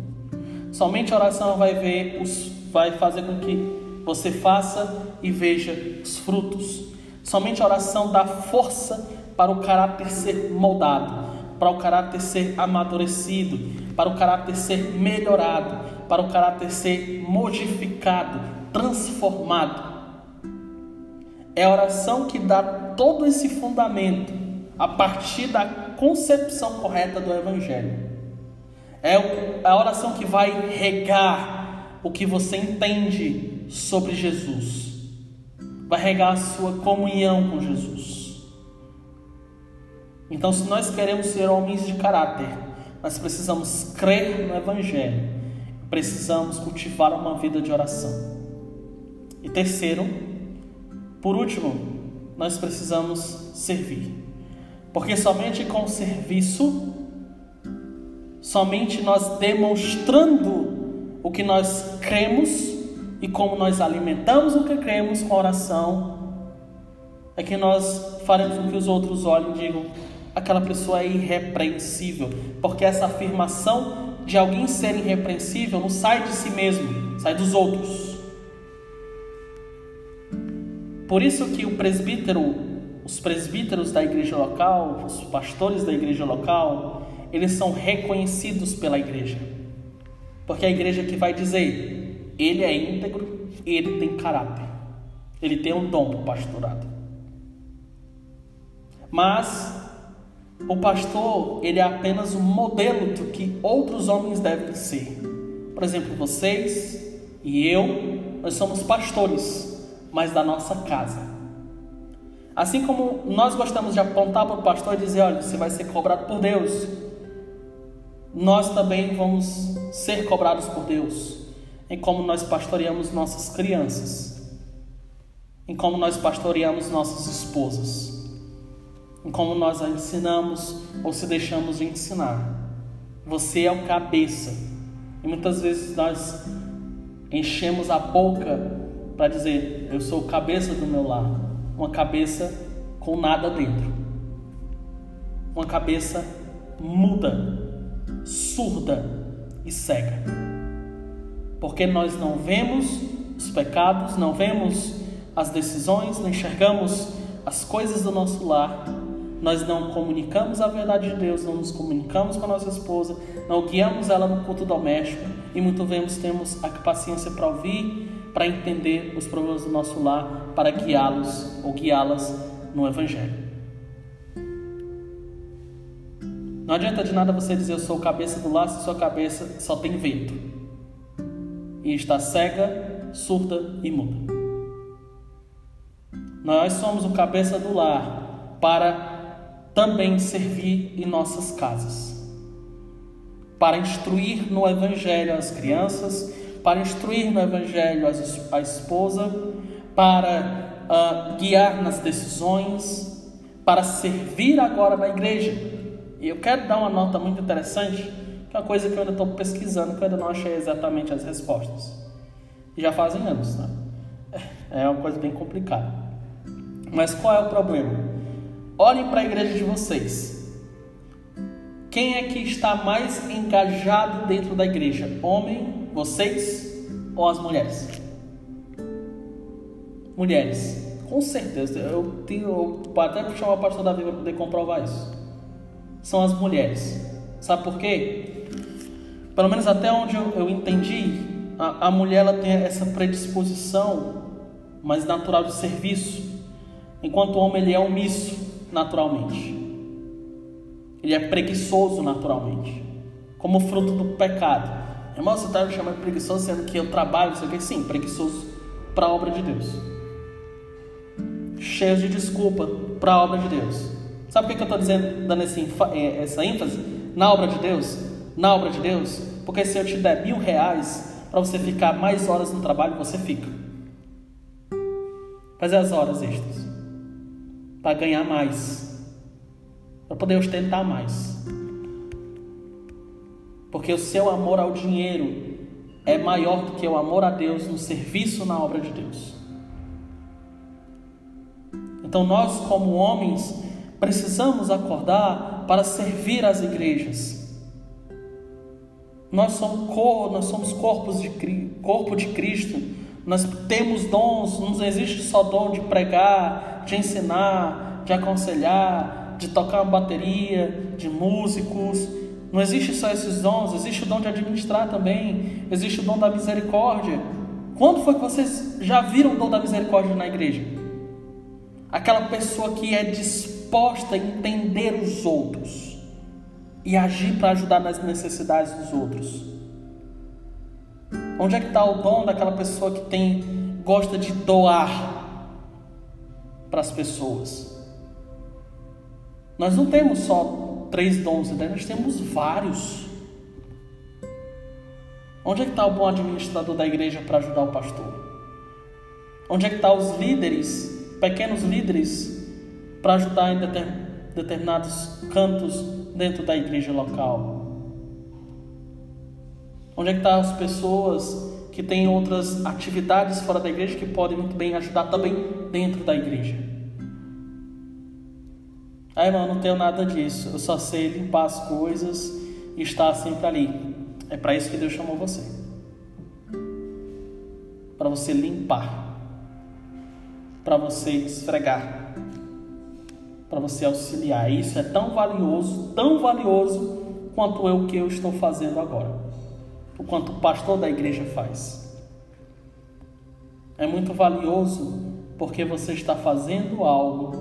Somente a oração vai ver os vai fazer com que você faça e veja os frutos. Somente a oração dá força para o caráter ser moldado, para o caráter ser amadurecido, para o caráter ser melhorado, para o caráter ser modificado, transformado. É a oração que dá todo esse fundamento a partir da concepção correta do Evangelho. É a oração que vai regar o que você entende sobre Jesus, vai regar a sua comunhão com Jesus. Então, se nós queremos ser homens de caráter, nós precisamos crer no Evangelho, precisamos cultivar uma vida de oração. E terceiro, por último, nós precisamos servir, porque somente com serviço, somente nós demonstrando o que nós cremos e como nós alimentamos o que cremos com oração, é que nós faremos com que os outros olhem e digam: aquela pessoa é irrepreensível, porque essa afirmação de alguém ser irrepreensível não sai de si mesmo, sai dos outros. Por isso que o presbítero, os presbíteros da igreja local, os pastores da igreja local, eles são reconhecidos pela igreja. Porque a igreja que vai dizer, ele é íntegro, ele tem caráter. Ele tem um dom para pastorado. Mas o pastor, ele é apenas um modelo do que outros homens devem ser. Por exemplo, vocês e eu, nós somos pastores. mas da nossa casa. Assim como nós gostamos de apontar para o pastor e dizer: olha, você vai ser cobrado por Deus, nós também vamos ser cobrados por Deus em como nós pastoreamos nossas crianças, em como nós pastoreamos nossas esposas, em como nós a ensinamos ou se deixamos de ensinar. Você é o cabeça. E muitas vezes nós enchemos a boca para dizer: Eu sou o cabeça do meu lar. Uma cabeça com nada dentro. Uma cabeça muda, surda e cega. Porque nós não vemos os pecados, não vemos as decisões, não enxergamos as coisas do nosso lar, nós não comunicamos a verdade de Deus, não nos comunicamos com a nossa esposa, não guiamos ela no culto doméstico e muito vezes temos a paciência para ouvir, para entender os problemas do nosso lar, para guiá-los ou guiá-las no Evangelho. Não adianta de nada você dizer eu sou cabeça do lar se sua cabeça só tem vento e está cega, surda e muda. Nós somos o cabeça do lar para também servir em nossas casas, para instruir no Evangelho as crianças, para instruir no Evangelho a esposa, para uh, guiar nas decisões, para servir agora na igreja. E eu quero dar uma nota muito interessante, que é uma coisa que eu ainda estou pesquisando, que eu ainda não achei exatamente as respostas. Já fazem anos, né? É uma coisa bem complicada. Mas qual é o problema? Olhem para a igreja de vocês. Quem é que está mais engajado dentro da igreja? Homem, vocês ou as mulheres? Mulheres, com certeza. Eu tenho eu até chamar o pastor Davi para poder comprovar isso. São as mulheres. Sabe por quê? Pelo menos até onde eu, eu entendi, a, a mulher ela tem essa predisposição mais natural de serviço, enquanto o homem ele é omisso naturalmente. Ele é preguiçoso naturalmente, como fruto do pecado. Irmão, você está me chamando de preguiçoso, sendo que eu trabalho, sei o que? Sim, preguiçoso para a obra de Deus. Cheio de desculpa para a obra de Deus. Sabe por que eu estou dizendo, dando esse, eh, essa ênfase na obra de Deus? Na obra de Deus? Porque se eu te der mil reais para você ficar mais horas no trabalho, você fica. Fazer as horas extras para ganhar mais, para poder ostentar mais. Porque o seu amor ao dinheiro é maior do que o amor a Deus no serviço na obra de Deus. Então nós, como homens, precisamos acordar para servir as igrejas. Nós somos, nós somos corpos de, corpo de Cristo. Nós temos dons, não existe só dom de pregar, de ensinar, de aconselhar, de tocar uma bateria, de músicos. Não existe só esses dons, existe o dom de administrar também, existe o dom da misericórdia. Quando foi que vocês já viram o dom da misericórdia na igreja? Aquela pessoa que é disposta a entender os outros e agir para ajudar nas necessidades dos outros. Onde é que está o dom daquela pessoa que tem gosta de doar? para as pessoas. Nós não temos só três dons, né? nós temos vários. Onde é que está o bom administrador da igreja para ajudar o pastor? Onde é que estão tá os líderes, pequenos líderes, para ajudar em determinados cantos dentro da igreja local? Onde é que estão tá as pessoas que têm outras atividades fora da igreja que podem muito bem ajudar também dentro da igreja. Ah, irmão, não tenho nada disso. Eu só sei limpar as coisas e estar sempre ali. É para isso que Deus chamou você. Para você limpar. Para você esfregar. Para você auxiliar. Isso é tão valioso, tão valioso quanto é o que eu estou fazendo agora o quanto o pastor da igreja faz. É muito valioso porque você está fazendo algo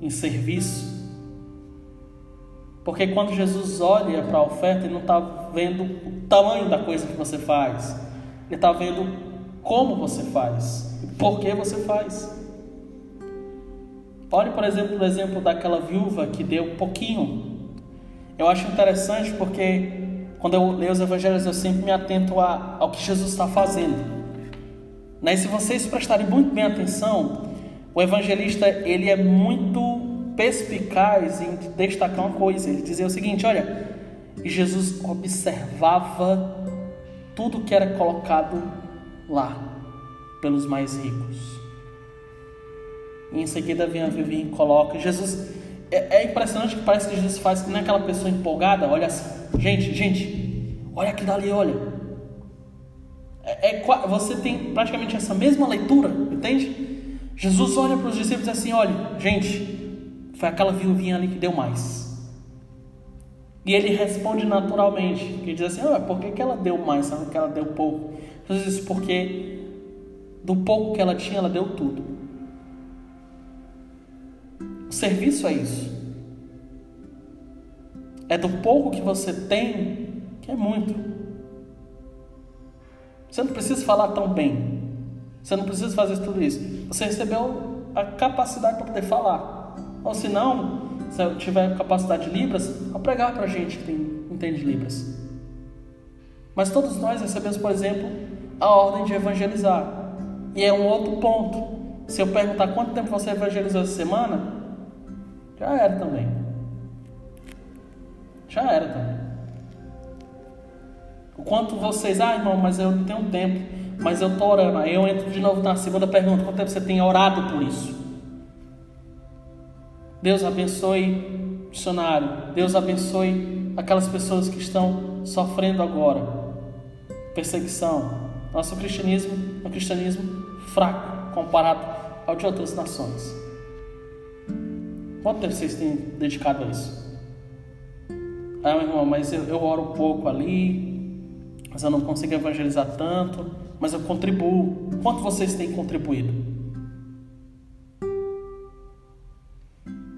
em serviço. Porque quando Jesus olha para a oferta, ele não está vendo o tamanho da coisa que você faz, ele está vendo como você faz. por que você faz. Olhe, por exemplo, o exemplo daquela viúva que deu pouquinho. Eu acho interessante porque quando eu leio os evangelhos eu sempre me atento a, ao que Jesus está fazendo. Né? E se vocês prestarem muito bem atenção, o evangelista ele é muito perspicaz em destacar uma coisa. Ele dizia o seguinte: olha, Jesus observava tudo que era colocado lá pelos mais ricos. E em seguida vem a Vivi e coloca. Jesus. É, é, impressionante que parece que Jesus faz que nem aquela pessoa empolgada. Olha assim, gente, gente, olha aqui dali, olha. É, é, você tem praticamente essa mesma leitura, entende? Jesus olha para os discípulos e diz assim: olha, gente, foi aquela viuvinha ali que deu mais. E ele responde naturalmente, que diz assim: ah, por que, que ela deu mais, sabe que ela deu pouco? Jesus diz: porque do pouco que ela tinha, ela deu tudo. O serviço é isso. É do pouco que você tem que é muito. Você não precisa falar tão bem. Você não precisa fazer tudo isso. Você recebeu a capacidade para poder falar. Ou se não, se tiver capacidade de Libras, vou pregar para a gente que tem, entende Libras. Mas todos nós recebemos, por exemplo, a ordem de evangelizar. E é um outro ponto. Se eu perguntar quanto tempo você evangelizou essa semana, já era também. Já era também. O quanto vocês, ah, irmão, mas eu não tenho tempo, mas eu estou orando. Aí eu entro de novo na segunda pergunta: quanto tempo você tem orado por isso? Deus abençoe o missionário. Deus abençoe aquelas pessoas que estão sofrendo agora perseguição. Nosso cristianismo é um cristianismo fraco comparado ao de outras nações. Quanto tempo vocês têm dedicado a isso? Ah, meu irmão, mas eu, eu oro pouco ali, mas eu não consigo evangelizar tanto, mas eu contribuo. Quanto vocês têm contribuído?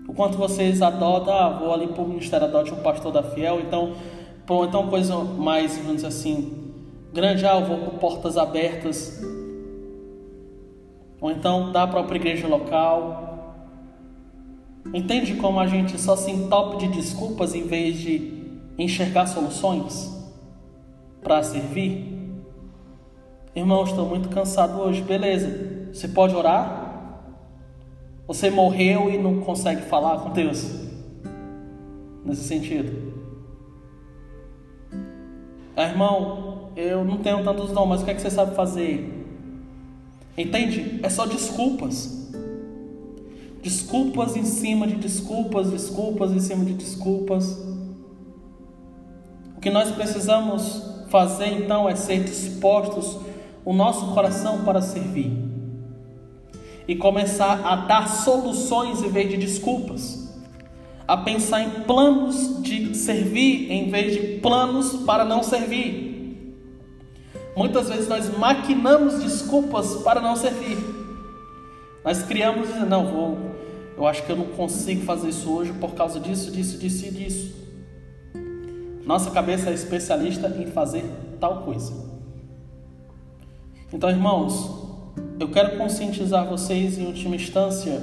O quanto vocês adotam, ah, vou ali para o ministério, adote um pastor da fiel, então, pô, então coisa mais, vamos dizer assim, grande, ah, eu vou por portas abertas, ou então dá para a igreja local, Entende como a gente só se entope de desculpas em vez de enxergar soluções para servir? Irmão, estou muito cansado hoje. Beleza. Você pode orar? Você morreu e não consegue falar com Deus? Nesse sentido. Ah, irmão, eu não tenho tantos dons, mas o que, é que você sabe fazer? Entende? É só desculpas. Desculpas em cima de desculpas, desculpas em cima de desculpas. O que nós precisamos fazer então é ser dispostos o nosso coração para servir e começar a dar soluções em vez de desculpas, a pensar em planos de servir em vez de planos para não servir. Muitas vezes nós maquinamos desculpas para não servir. Nós criamos e não vou eu acho que eu não consigo fazer isso hoje por causa disso, disso, disso e disso. Nossa cabeça é especialista em fazer tal coisa. Então, irmãos, eu quero conscientizar vocês, em última instância,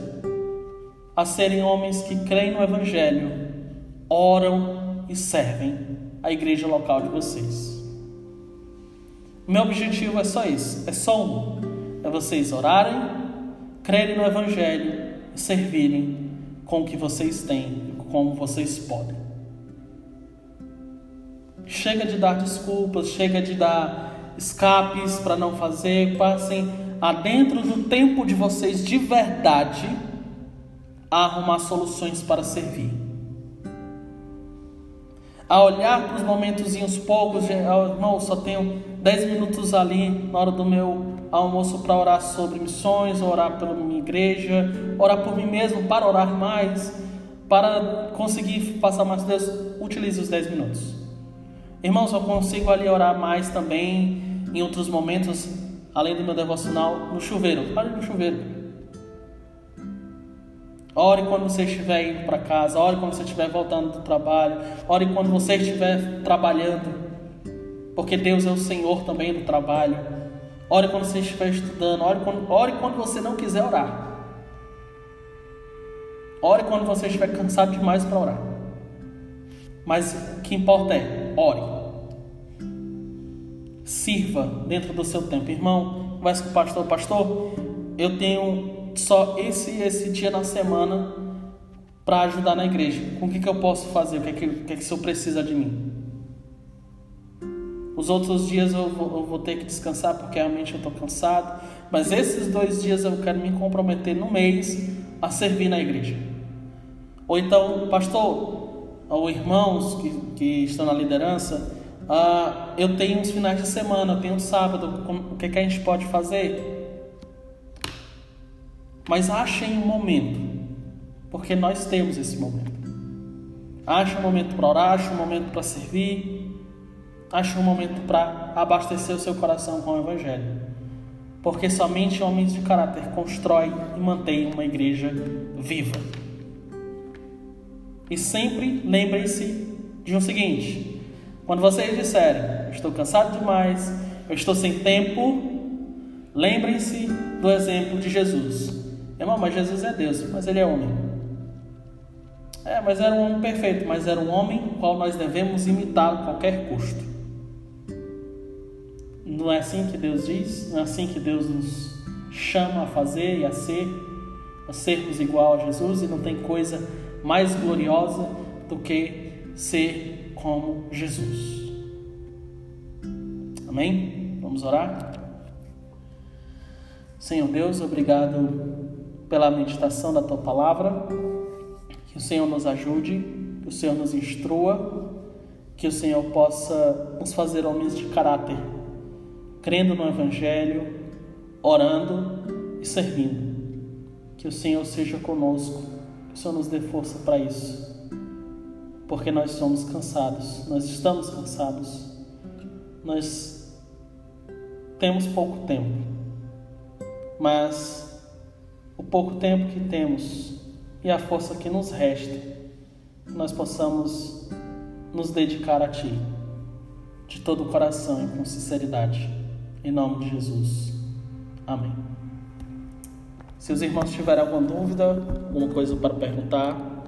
a serem homens que creem no Evangelho, oram e servem a igreja local de vocês. Meu objetivo é só isso, é só um: é vocês orarem, crerem no Evangelho servirem com o que vocês têm, como vocês podem. Chega de dar desculpas, chega de dar escapes para não fazer, passem adentro do tempo de vocês de verdade a arrumar soluções para servir. A olhar para os momentozinhos poucos, irmão, só tenho 10 minutos ali na hora do meu almoço para orar sobre missões, orar pela minha igreja, orar por mim mesmo, para orar mais, para conseguir passar mais Deus, utilize os 10 minutos. Irmãos, eu consigo ali orar mais também em outros momentos, além do meu devocional, no chuveiro. Pare no chuveiro. Ore quando você estiver indo para casa, ore quando você estiver voltando do trabalho, ore quando você estiver trabalhando, porque Deus é o Senhor também do trabalho. Ore quando você estiver estudando, ore quando, ore quando você não quiser orar. Ore quando você estiver cansado demais para orar. Mas o que importa é, ore. Sirva dentro do seu tempo. Irmão, vai com o pastor, pastor, eu tenho só esse esse dia na semana para ajudar na igreja. Com o que, que eu posso fazer? O que, é que, o que, é que o senhor precisa de mim? Os outros dias eu vou, eu vou ter que descansar porque realmente eu estou cansado. Mas esses dois dias eu quero me comprometer no mês a servir na igreja. Ou então, pastor, ou irmãos que, que estão na liderança, uh, eu tenho uns finais de semana, eu tenho um sábado, o que, que a gente pode fazer? Mas achem um momento, porque nós temos esse momento. Ache um momento para orar, ache um momento para servir, ache um momento para abastecer o seu coração com o Evangelho. Porque somente homens de caráter constroem e mantêm uma igreja viva. E sempre lembrem-se de um seguinte: quando vocês disserem, estou cansado demais, eu estou sem tempo, lembrem-se do exemplo de Jesus. Irmão, mas Jesus é Deus, mas ele é homem. É, mas era um homem perfeito, mas era um homem qual nós devemos imitar a qualquer custo. Não é assim que Deus diz? Não é assim que Deus nos chama a fazer e a ser? A sermos igual a Jesus e não tem coisa mais gloriosa do que ser como Jesus. Amém? Vamos orar? Senhor Deus, obrigado pela meditação da tua palavra. Que o Senhor nos ajude, que o Senhor nos instrua, que o Senhor possa nos fazer homens de caráter, crendo no Evangelho, orando e servindo. Que o Senhor seja conosco que o Senhor nos dê força para isso. Porque nós somos cansados, nós estamos cansados, nós temos pouco tempo, mas o pouco tempo que temos e a força que nos resta, nós possamos nos dedicar a Ti, de todo o coração e com sinceridade. Em nome de Jesus. Amém. Se os irmãos tiverem alguma dúvida, alguma coisa para perguntar,